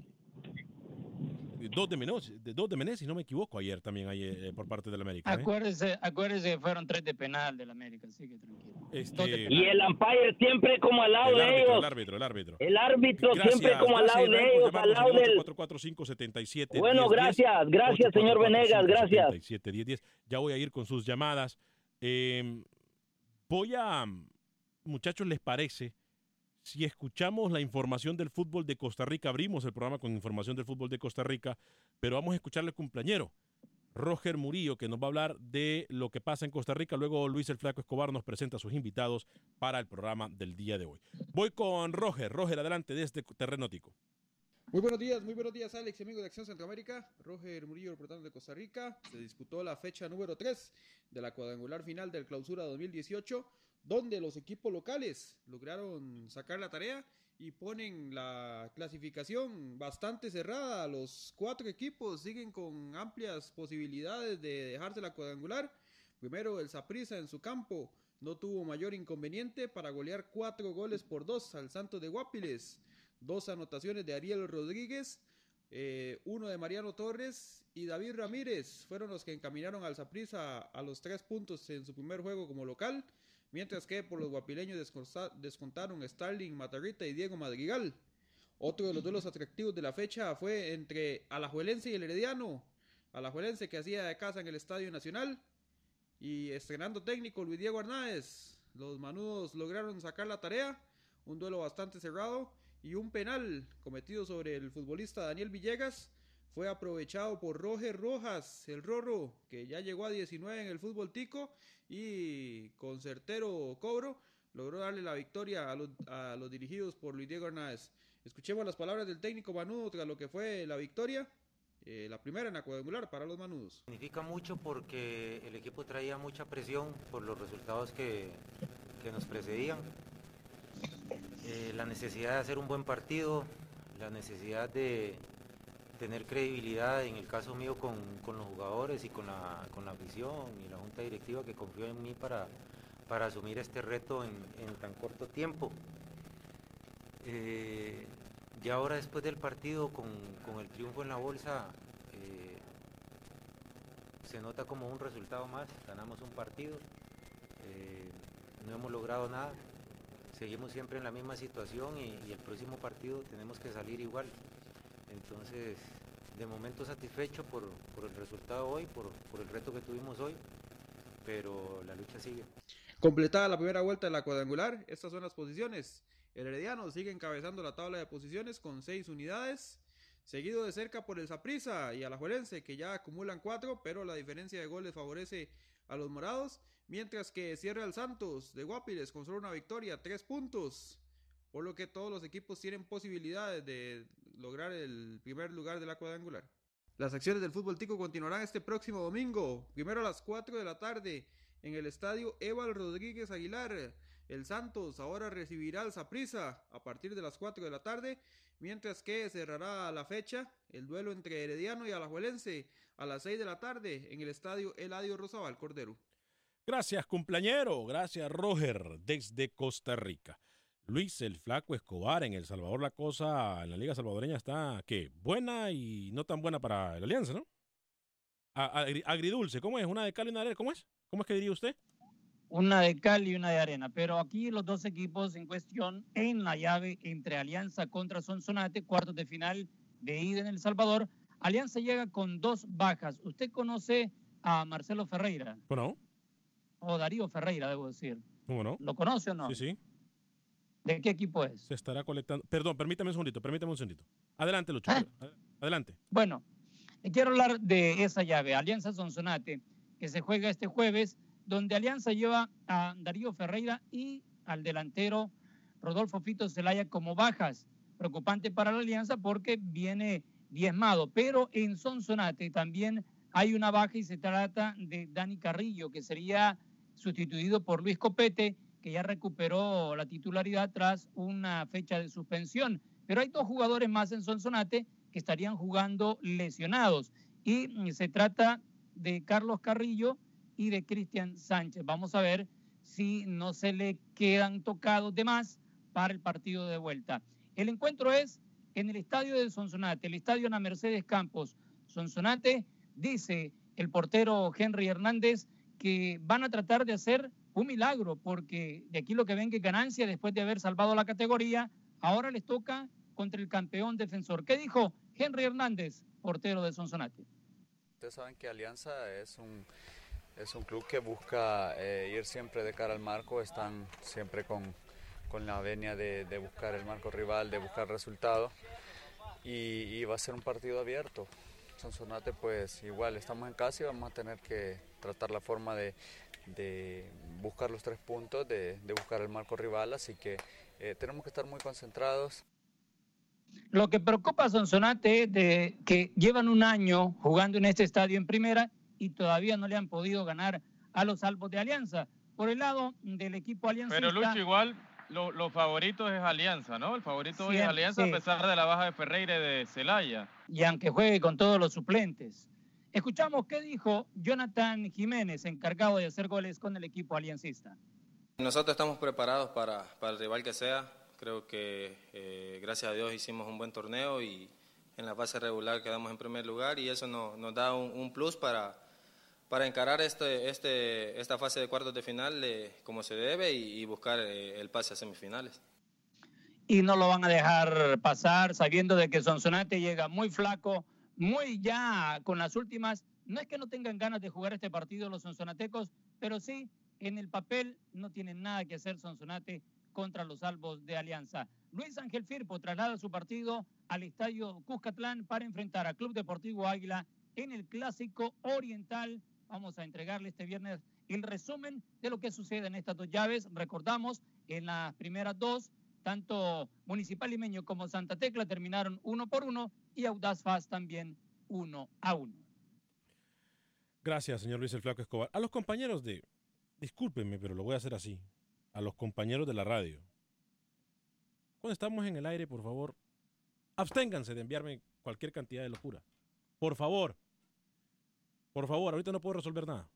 dos de menos, dos de Menés, si no me equivoco, ayer también ayer, eh, por parte del América. ¿eh? Acuérdese, acuérdese que fueron tres de penal del América, así que tranquilo. Este, y el umpire siempre como al lado de ellos. El árbitro, el árbitro. El árbitro siempre como al lado de ellos, al lado del... 44577 bueno, gracias, gracias, señor Venegas, gracias. 10, 10. Ya voy a ir con sus llamadas. Eh, voy a, muchachos, ¿les parece? Si escuchamos la información del fútbol de Costa Rica, abrimos el programa con información del fútbol de Costa Rica, pero vamos a escucharle al cumpleañero, Roger Murillo, que nos va a hablar de lo que pasa en Costa Rica. Luego Luis el Flaco Escobar nos presenta a sus invitados para el programa del día de hoy. Voy con Roger. Roger, adelante desde Terreno Tico. Muy buenos días, muy buenos días Alex, amigo de Acción Centroamérica. Roger Murillo, reportando de Costa Rica. Se disputó la fecha número 3 de la cuadrangular final del Clausura 2018 donde los equipos locales lograron sacar la tarea y ponen la clasificación bastante cerrada. Los cuatro equipos siguen con amplias posibilidades de dejarse la cuadrangular. Primero el Saprissa en su campo no tuvo mayor inconveniente para golear cuatro goles por dos al Santos de Guapiles. Dos anotaciones de Ariel Rodríguez, eh, uno de Mariano Torres y David Ramírez fueron los que encaminaron al Saprissa a los tres puntos en su primer juego como local mientras que por los guapileños descontaron Starling Matarrita y Diego Madrigal. Otro de los duelos atractivos de la fecha fue entre Alajuelense y el Herediano. Alajuelense que hacía de casa en el Estadio Nacional y estrenando técnico Luis Diego Hernández. Los manudos lograron sacar la tarea, un duelo bastante cerrado y un penal cometido sobre el futbolista Daniel Villegas fue aprovechado por Roger Rojas, el Rorro, que ya llegó a 19 en el fútbol tico y con certero cobro logró darle la victoria a los, dirigidos por Luis Diego Hernández. Escuchemos las palabras del técnico Manu tras lo que fue la victoria eh, la primera en la cuadrangular para los manudos. Significa mucho porque el equipo traía mucha presión por los resultados que, que nos precedían. Eh, la necesidad de hacer un buen partido, la necesidad de tener credibilidad, en el caso mío, con, con los jugadores y con la, con la afición y la junta directiva que confió en mí para, para asumir este reto en, tan corto tiempo. Eh, y ahora después del partido, con, con el triunfo en la bolsa, eh, se nota como un resultado más, ganamos un partido, eh, no hemos logrado nada, seguimos siempre en la misma situación y el próximo partido tenemos que salir igual. Entonces, de momento satisfecho por, por el resultado hoy, por, por el reto que tuvimos hoy, pero la lucha sigue. Completada la primera vuelta de la cuadrangular, estas son las posiciones. El Herediano sigue encabezando la tabla de posiciones con seis unidades, seguido de cerca por el Saprissa y Alajuelense, que ya acumulan cuatro, pero la diferencia de goles favorece a los morados, mientras que cierra el Santos de Guapiles con solo una victoria, tres puntos, por lo que todos los equipos tienen posibilidades de lograr el primer lugar de la cuadrangular. Las acciones del fútbol tico continuarán este próximo domingo, primero a las 4 de la tarde, en el estadio Eval Rodríguez Aguilar. El Santos ahora recibirá al Saprissa a partir de las 4 de la tarde, mientras que cerrará la fecha el duelo entre Herediano y Alajuelense a las 6 de la tarde en el estadio Eladio Rosabal Cordero. Gracias, cumpleañero. Gracias, Roger, desde Costa Rica. Luis el Flaco Escobar en El Salvador, la cosa en la Liga Salvadoreña está, ¿qué? Buena y no tan buena para la Alianza, ¿no? Agri- agridulce, ¿cómo es? ¿Una de cal y una de arena? ¿Cómo es? ¿Cómo es que diría usted? una de cal y una de arena. Pero aquí los dos equipos en cuestión en la llave entre Alianza contra Sonsonate, cuartos de final de ida en El Salvador. Alianza llega con dos bajas. ¿Usted conoce a Marcelo Ferreira? ¿Cómo O Darío Ferreira, debo decir. ¿Cómo no? ¿Lo conoce o no? Sí, sí. ¿De qué equipo es? Se estará colectando. Perdón, permítame un segundito, permítame un segundito. Adelante, Lucho. Ah. ad- Adelante. Bueno, le quiero hablar de esa llave, Alianza Sonsonate, que se juega este jueves, donde Alianza lleva a Darío Ferreira y al delantero Rodolfo Fito Zelaya como bajas. Preocupante para la Alianza porque viene diezmado, pero en Sonsonate también hay una baja y se trata de Dani Carrillo, que sería sustituido por Luis Copete, que ya recuperó la titularidad tras una fecha de suspensión. Pero hay dos jugadores más en Sonsonate que estarían jugando lesionados. Y se trata de Carlos Carrillo y de Cristian Sánchez. Vamos a ver si no se le quedan tocados de más para el partido de vuelta. El encuentro es en el estadio de Sonsonate, el estadio Ana Mercedes Campos. Sonsonate, dice el portero Henry Hernández, que van a tratar de hacer un milagro, porque de aquí lo que ven que ganancia después de haber salvado la categoría, ahora les toca contra el campeón defensor. ¿Qué dijo Henry Hernández, portero de Sonsonate? Ustedes saben que Alianza es un, es un club que busca eh, ir siempre de cara al marco, están siempre con, con la venia de, buscar el marco rival, de buscar resultados y, y va a ser un partido abierto. Sonsonate pues igual estamos en casa y vamos a tener que tratar la forma de, de buscar los tres puntos, de, de buscar el marco rival, así que eh, tenemos que estar muy concentrados. Lo que preocupa a Sonsonate es de que llevan un año jugando en este estadio en primera y todavía no le han podido ganar a los Albos de Alianza. Por el lado del equipo Alianza. Pero Lucho, igual lo- los favoritos es Alianza, ¿no? El favorito hoy es Siempre, Alianza sí. a pesar de la baja de Ferreira y de Celaya. y aunque juegue con todos los suplentes. Escuchamos qué dijo Jonathan Jiménez, encargado de hacer goles con el equipo aliancista. Nosotros estamos preparados para, para el rival que sea. Creo que eh, gracias a Dios hicimos un buen torneo y en la fase regular quedamos en primer lugar y eso no- nos da un, un plus para, para encarar este, este, esta fase de cuartos de final eh, como se debe y, y buscar eh, el pase a semifinales. Y no lo van a dejar pasar sabiendo de que Sonsonate llega muy flaco, muy ya con las últimas. No es que no tengan ganas de jugar este partido los sonsonatecos, pero sí, en el papel no tienen nada que hacer Sonsonate contra los salvos de Alianza. Luis Ángel Firpo traslada su partido al estadio Cuscatlán para enfrentar a Club Deportivo Águila en el Clásico Oriental. Vamos a entregarle este viernes el resumen de lo que sucede en estas dos llaves. Recordamos, en las primeras dos, tanto Municipal Limeño como Santa Tecla terminaron uno por uno y Audaz Faz también uno a uno. Gracias, señor Luis el Flaco Escobar. A los compañeros de, discúlpenme, pero lo voy a hacer así, a los compañeros de la radio. Cuando estamos en el aire, por favor, absténganse de enviarme cualquier cantidad de locura. Por favor. Por favor, ahorita no puedo resolver nada.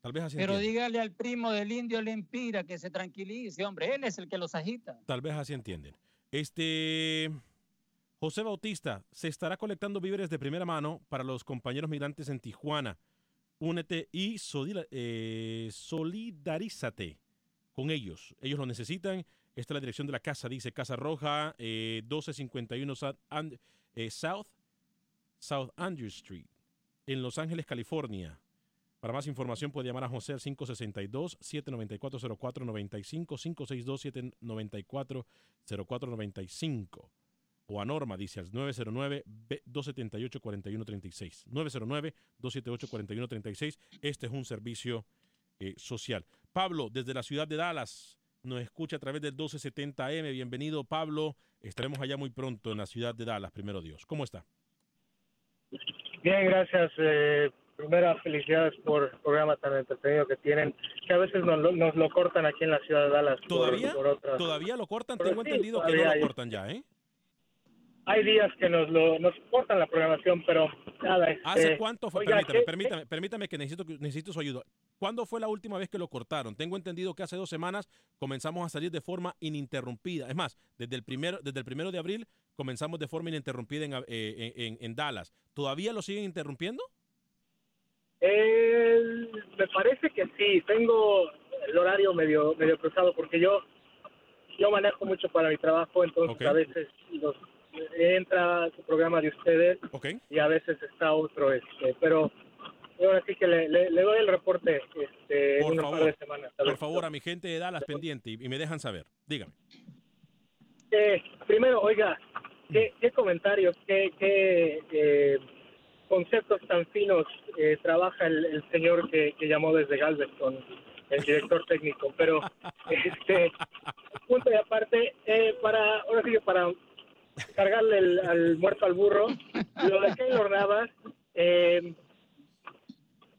Tal vez así Pero dígale al primo del indio Lempira que se tranquilice, hombre, él es el que los agita. Tal vez así entienden. Este. José Bautista, se estará colectando víveres de primera mano para los compañeros migrantes en Tijuana. Únete y eh, solidarízate con ellos. Ellos lo necesitan. Esta es la dirección de la casa, dice Casa Roja, eh, 1251 South, And- eh, South, South Andrew Street, en Los Ángeles, California. Para más información puede llamar a José al 562-794-0495, 562-794-0495. O a Norma, dice al 909-278-4136. 909-278-4136. Este es un servicio eh, social. Pablo, desde la ciudad de Dallas, nos escucha a través del 1270M. Bienvenido, Pablo. Estaremos allá muy pronto en la ciudad de Dallas, primero Dios. ¿Cómo está? Bien, gracias. Eh, primera, felicidades por el programa tan entretenido que tienen, que a veces nos, lo- nos lo cortan aquí en la ciudad de Dallas. ¿Todavía? por otras- ¿Todavía lo cortan? Pero Tengo sí, entendido que no lo hay. cortan ya, ¿eh? Hay días que nos lo nos cortan la programación, pero nada. este, ¿Hace cuánto fue? oiga, permítame, ¿qué- permítame, permítame que necesito, necesito su ayuda. ¿Cuándo fue la última vez que lo cortaron? Tengo entendido que hace dos semanas comenzamos a salir de forma ininterrumpida. Es más, desde el primero, desde el primero de abril comenzamos de forma ininterrumpida en, eh, en- en- Dallas. ¿Todavía lo siguen interrumpiendo? Eh, me parece que sí. Tengo el horario medio medio cruzado porque yo yo manejo mucho para mi trabajo, entonces a veces los, entra su programa de ustedes y a veces está otro, este, pero ahora sí que le, le- le doy el reporte este, en Por par favor, de semanas. por favor, a mi gente de Dallas pendiente y, y me dejan saber. Dígame. Eh, primero, oiga, ¿qué, qué comentarios, qué, qué eh, conceptos tan finos eh, trabaja el, el señor que, que llamó desde Galveston, el director técnico? Pero, este, punto y aparte, eh, para, ahora sí que para cargarle el, al muerto al burro, lo de Keylor Navas, eh,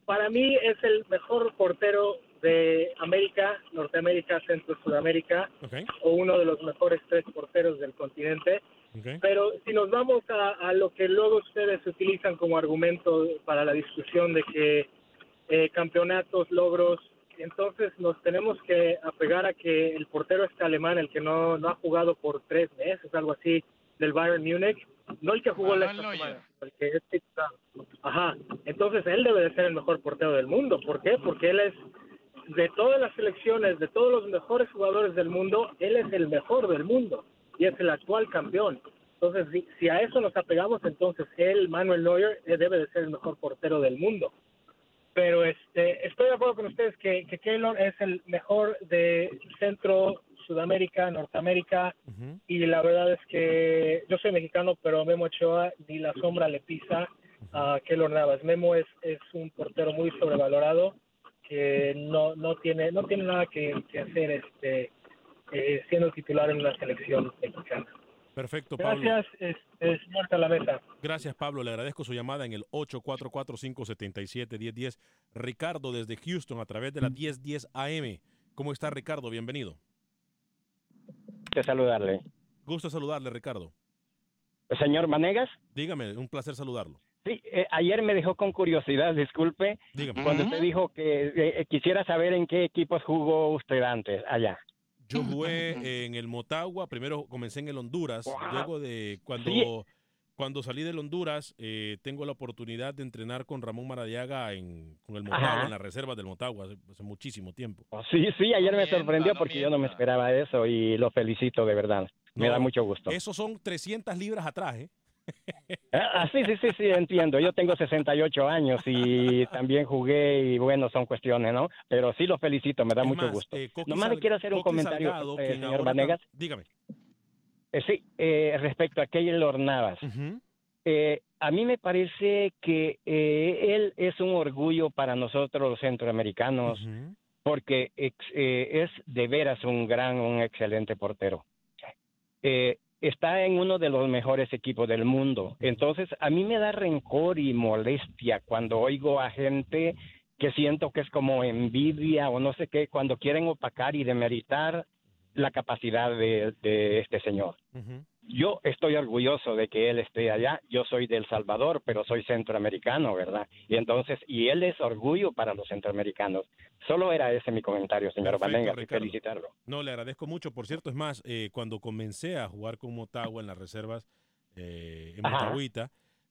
para mí es el mejor portero de América, Norteamérica, Centro, Sudamérica, o uno de los mejores tres porteros del continente. Pero si nos vamos a, a lo que luego ustedes utilizan como argumento para la discusión de que eh, campeonatos, logros, entonces nos tenemos que apegar a que el portero este alemán, el que no, no ha jugado por tres meses, algo así, del Bayern Múnich, no el que jugó la esta semana, el que es titular. Ajá, entonces él debe de ser el mejor portero del mundo. ¿Por qué? Porque él es de todas las selecciones, de todos los mejores jugadores del mundo, él es el mejor del mundo y es el actual campeón. Entonces, si, si a eso nos apegamos, entonces él, Manuel Neuer, eh, debe de ser el mejor portero del mundo. Pero este, estoy de acuerdo con ustedes que, que Keylor es el mejor de Centro, Sudamérica, Norteamérica, y la verdad es que yo soy mexicano, pero Memo Ochoa ni la sombra le pisa a Keylor Navas. Memo es, es un portero muy sobrevalorado que no no tiene no tiene nada que, que hacer este eh, siendo titular en una selección mexicana. Perfecto, Pablo. Gracias, este, señor Talamesa. Gracias, Pablo. Le agradezco su llamada en el 844-577-1010. Ricardo desde Houston a través de la 1010 AM. ¿Cómo está, Ricardo? Bienvenido. Saludarle. Gusto saludarle, Ricardo. Señor Manegas, Dígame, un placer saludarlo. sí, eh, ayer me dejó con curiosidad, disculpe, Dígame. cuando usted dijo que eh, quisiera saber en qué equipos jugó usted antes allá. Yo jugué en el Motagua, primero comencé en el Honduras, luego de cuando, Sí. Cuando salí del Honduras, eh, tengo la oportunidad de entrenar con Ramón Maradiaga en, con el Motagua, Ajá. en las reservas del Motagua, hace, hace muchísimo tiempo. Sí, sí, ayer me sorprendió porque yo no me esperaba eso y lo felicito de verdad. Me No, da mucho gusto. Esos son 300 libras atrás, ¿eh? Ah, ah, sí, sí, sí, sí, entiendo. Yo tengo 68 años y también jugué y bueno, son cuestiones, ¿no? Pero sí lo felicito, me da Es mucho más, gusto. eh, Nomás le quiero hacer un comentario, Salgado, eh, señor Vanegas. Dígame. Eh, sí, eh, respecto a Keylor Navas. Eh, a mí me parece que eh, él es un orgullo para nosotros los centroamericanos porque es de veras un gran, un excelente portero. Está en uno de los mejores equipos del mundo. Entonces, a mí me da rencor y molestia cuando oigo a gente que siento que es como envidia o no sé qué, cuando quieren opacar y demeritar la capacidad de, de este señor. Yo estoy orgulloso de que él esté allá. Yo soy del Salvador, pero soy centroamericano, ¿verdad? Y entonces, y él es orgullo para los centroamericanos. Solo era ese mi comentario, señor Valenga, felicitarlo. No, le agradezco mucho. Por cierto, es más, eh, cuando comencé a jugar con Motagua en las reservas eh, en Ajá.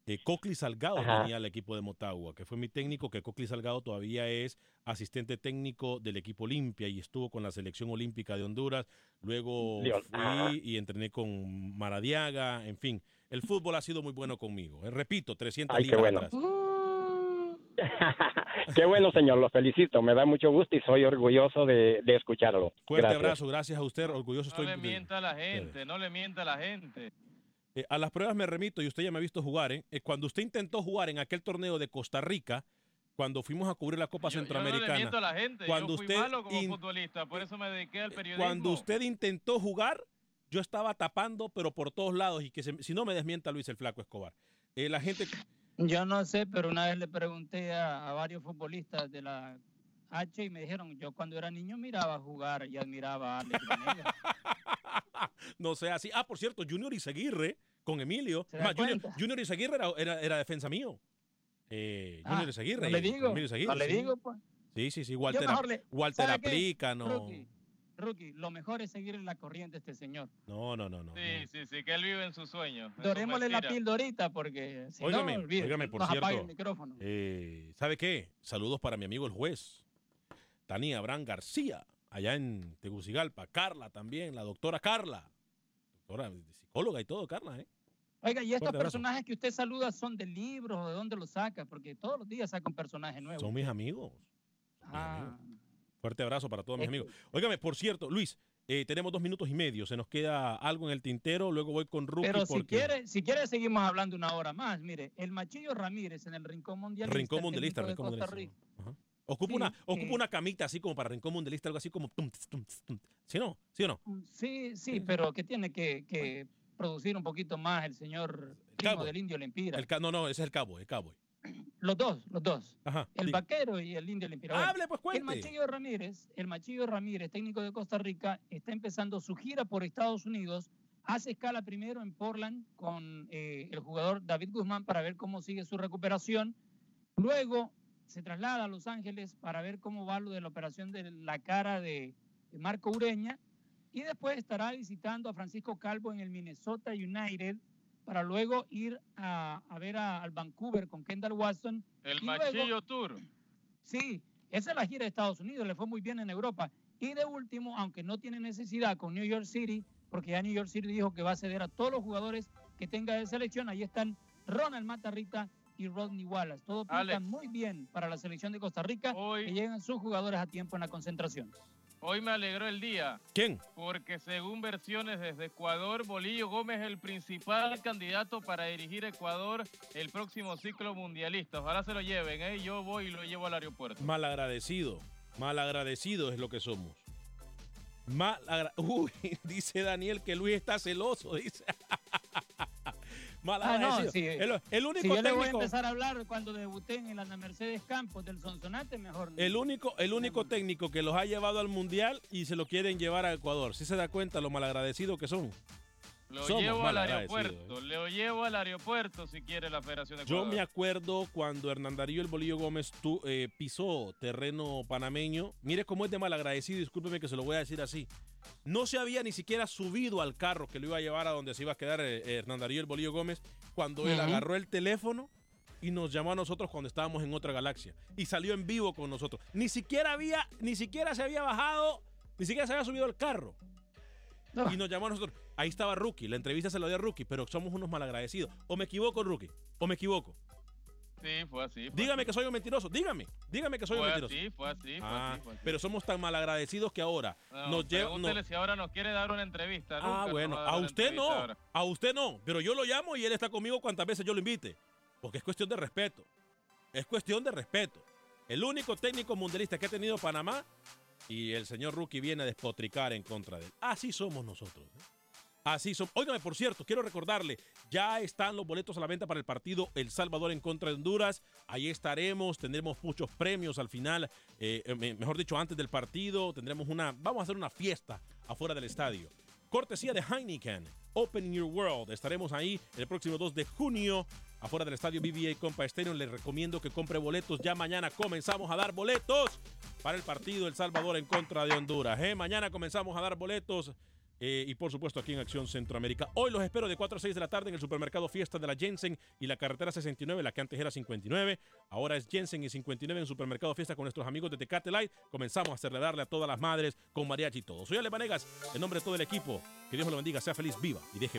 Eh, Cocli Salgado Ajá. tenía el equipo de Motagua, que fue mi técnico, que Cocli Salgado todavía es asistente técnico del equipo Olimpia y estuvo con la selección olímpica de Honduras. Luego Dios, ajá. fui y entrené con Maradiaga, en fin. El fútbol ha sido muy bueno conmigo. Eh, repito, 300 Ay, qué libras bueno. atrás. Qué bueno, señor, lo felicito. Me da mucho gusto y soy orgulloso de, de escucharlo. Fuerte Gracias. abrazo, gracias a usted, orgulloso No estoy. le de- mienta a la gente, no le mienta a la gente. Eh, a las pruebas me remito y usted ya me ha visto jugar. ¿eh? Eh, cuando usted intentó jugar en aquel torneo de Costa Rica, cuando fuimos a cubrir la Copa Yo no Centroamericana, le a la gente, cuando yo fui usted malo como in- futbolista, por eso me dediqué al periodismo. cuando usted intentó jugar, yo estaba tapando, pero por todos lados y que se- si no me desmienta Luis el Flaco Escobar. Eh, la gente, Yo no sé, pero una vez le pregunté a, a varios futbolistas de la H y me dijeron, yo cuando era niño miraba jugar y admiraba a Alex. no sea así. Ah, por cierto, Junior Izaguirre con Emilio. ¿Se da Más, Junior? Junior Izaguirre era, era, era defensa mío. Eh, Ah, Junior Izaguirre. no le digo, Emilio Izaguirre, no le sí. digo, pues. Sí, sí, sí. Walter, le- Walter aplica, no. Rookie, rookie, lo mejor es seguirle la corriente a este señor. No, no, no, no. Sí, sí, sí, que él vive en su sueño. en su Dorémosle la pildorita porque si Óigame, no, olvídate, óigame, por nos apaga cierto. el micrófono. eh, ¿Sabe qué? Saludos para mi amigo el juez, Tania Abraham García, allá en Tegucigalpa. Carla también, la doctora Carla. Doctora, psicóloga y todo, Carla, ¿eh? Oiga, y estos personajes que usted saluda son de libros o de dónde los saca, porque todos los días saca un personaje nuevo. Son mis amigos. Ah, Fuerte abrazo para todos mis amigos. Óigame, por cierto, Luis, eh, tenemos dos minutos y medio. Se nos queda algo en el tintero. Luego voy con Rookie. pero si porque- quiere, si quiere seguimos hablando una hora más. Mire, el Machillo Ramírez en el Rincón Mundialista. Rincón Mundialista, Rincón de Costa Mundialista. Rica. Ocupa, Sí, una, ocupa eh. una camita así como para Rincón Mundialista, algo así como... tum, tum, tum. ¿Sí o no? ¿Sí o no? Sí, sí, pero que tiene que, que producir un poquito más el señor primo del Indio Lempira. El no, no, ese es el cabo, el cabo. Los dos, los dos. Ajá. El diga. vaquero y el Indio Lempira. Hable, pues El cuente. Machillo Ramírez, el Machillo Ramírez, técnico de Costa Rica, está empezando su gira por Estados Unidos. Hace escala primero en Portland con eh, el jugador David Guzmán para ver cómo sigue su recuperación. Luego se traslada a Los Ángeles para ver cómo va lo de la operación de la cara de, de Marco Ureña. Y después estará visitando a Francisco Calvo en el Minnesota United para luego ir a, a ver a- al Vancouver con Kendall Watson. El luego- Machillo Tour. Sí, esa es la gira de Estados Unidos, le fue muy bien en Europa. Y de último, aunque no tiene necesidad con New York City, porque ya New York City dijo que va a ceder a todos los jugadores que tenga de selección, ahí están Ronald Matarrita y Rodney Wallace. Todo pinta Alex. muy bien para la selección de Costa Rica, que llegan sus jugadores a tiempo en la concentración. Hoy me alegró el día. ¿Quién? Porque según versiones desde Ecuador, Bolillo Gómez es el principal candidato para dirigir Ecuador el próximo ciclo mundialista. Ojalá se lo lleven, ¿eh? Yo voy y lo llevo al aeropuerto. Mal agradecido. Mal agradecido es lo que somos. Mal agra- Uy, dice Daniel que Luis está celoso, dice. Mal Ah, no, sí. el, el único si yo le voy a técnico, empezar a hablar cuando debuté en la Mercedes Campos del Sonsonate, mejor el único, el único técnico que los ha llevado al mundial y se lo quieren llevar a Ecuador. Si se da cuenta lo malagradecidos que son. Lo Somos llevo al aeropuerto. Lo llevo al aeropuerto si quiere la Federación de Yo Ecuador. me acuerdo cuando Hernán Darío el Bolillo Gómez tu- eh, pisó terreno panameño. Mire cómo es de malagradecido, discúlpeme que se lo voy a decir así. No se había ni siquiera subido al carro que lo iba a llevar a donde se iba a quedar eh, eh, Hernán Darío el Bolillo Gómez cuando él Ujú. agarró el teléfono y nos llamó a nosotros cuando estábamos en otra galaxia y salió en vivo con nosotros. Ni siquiera había, ni siquiera se había bajado, ni siquiera se había subido al carro. Y nos llamó a nosotros. Ahí estaba Rookie, la entrevista se la dio a Rookie, pero somos unos malagradecidos. O me equivoco, Rookie, o me equivoco. Sí, fue así. fue Dígame así. que soy un mentiroso, dígame, dígame que soy un mentiroso. así, fue así, fue Ah, así, fue así. pero somos tan malagradecidos que ahora No, nos lleva. pregúntele si ahora nos quiere dar una entrevista. Ah, Nunca nos bueno, a usted no, ahora. a usted no, pero yo lo llamo y él está conmigo cuantas veces yo lo invite, porque es cuestión de respeto, es cuestión de respeto. El único técnico mundialista que ha tenido Panamá y el señor Rookie viene a despotricar en contra de él. Así somos nosotros. ¿eh? Así son. Óigame, por cierto, quiero recordarle, ya están los boletos a la venta para el partido El Salvador en contra de Honduras. Ahí estaremos, tendremos muchos premios al final, eh, eh, mejor dicho, antes del partido, tendremos una, vamos a hacer una fiesta afuera del estadio. Cortesía de Heineken, Open Your World. Estaremos ahí el próximo 2 de junio afuera del estadio BBA Compa Stadium. Les recomiendo que compre boletos. Ya mañana comenzamos a dar boletos para el partido El Salvador en contra de Honduras. ¿eh? Mañana comenzamos a dar boletos eh, y por supuesto aquí en Acción Centroamérica. Hoy los espero de 4 a 6 de la tarde en el supermercado Fiesta de la Jensen y la carretera 69, la que antes era 59. Ahora es Jensen y 59 en el supermercado Fiesta con nuestros amigos de Tecate Light. Comenzamos a hacerle darle a todas las madres con mariachi y todo. Soy Ale Vanegas, en nombre de todo el equipo. Que Dios me lo bendiga, sea feliz, viva y deje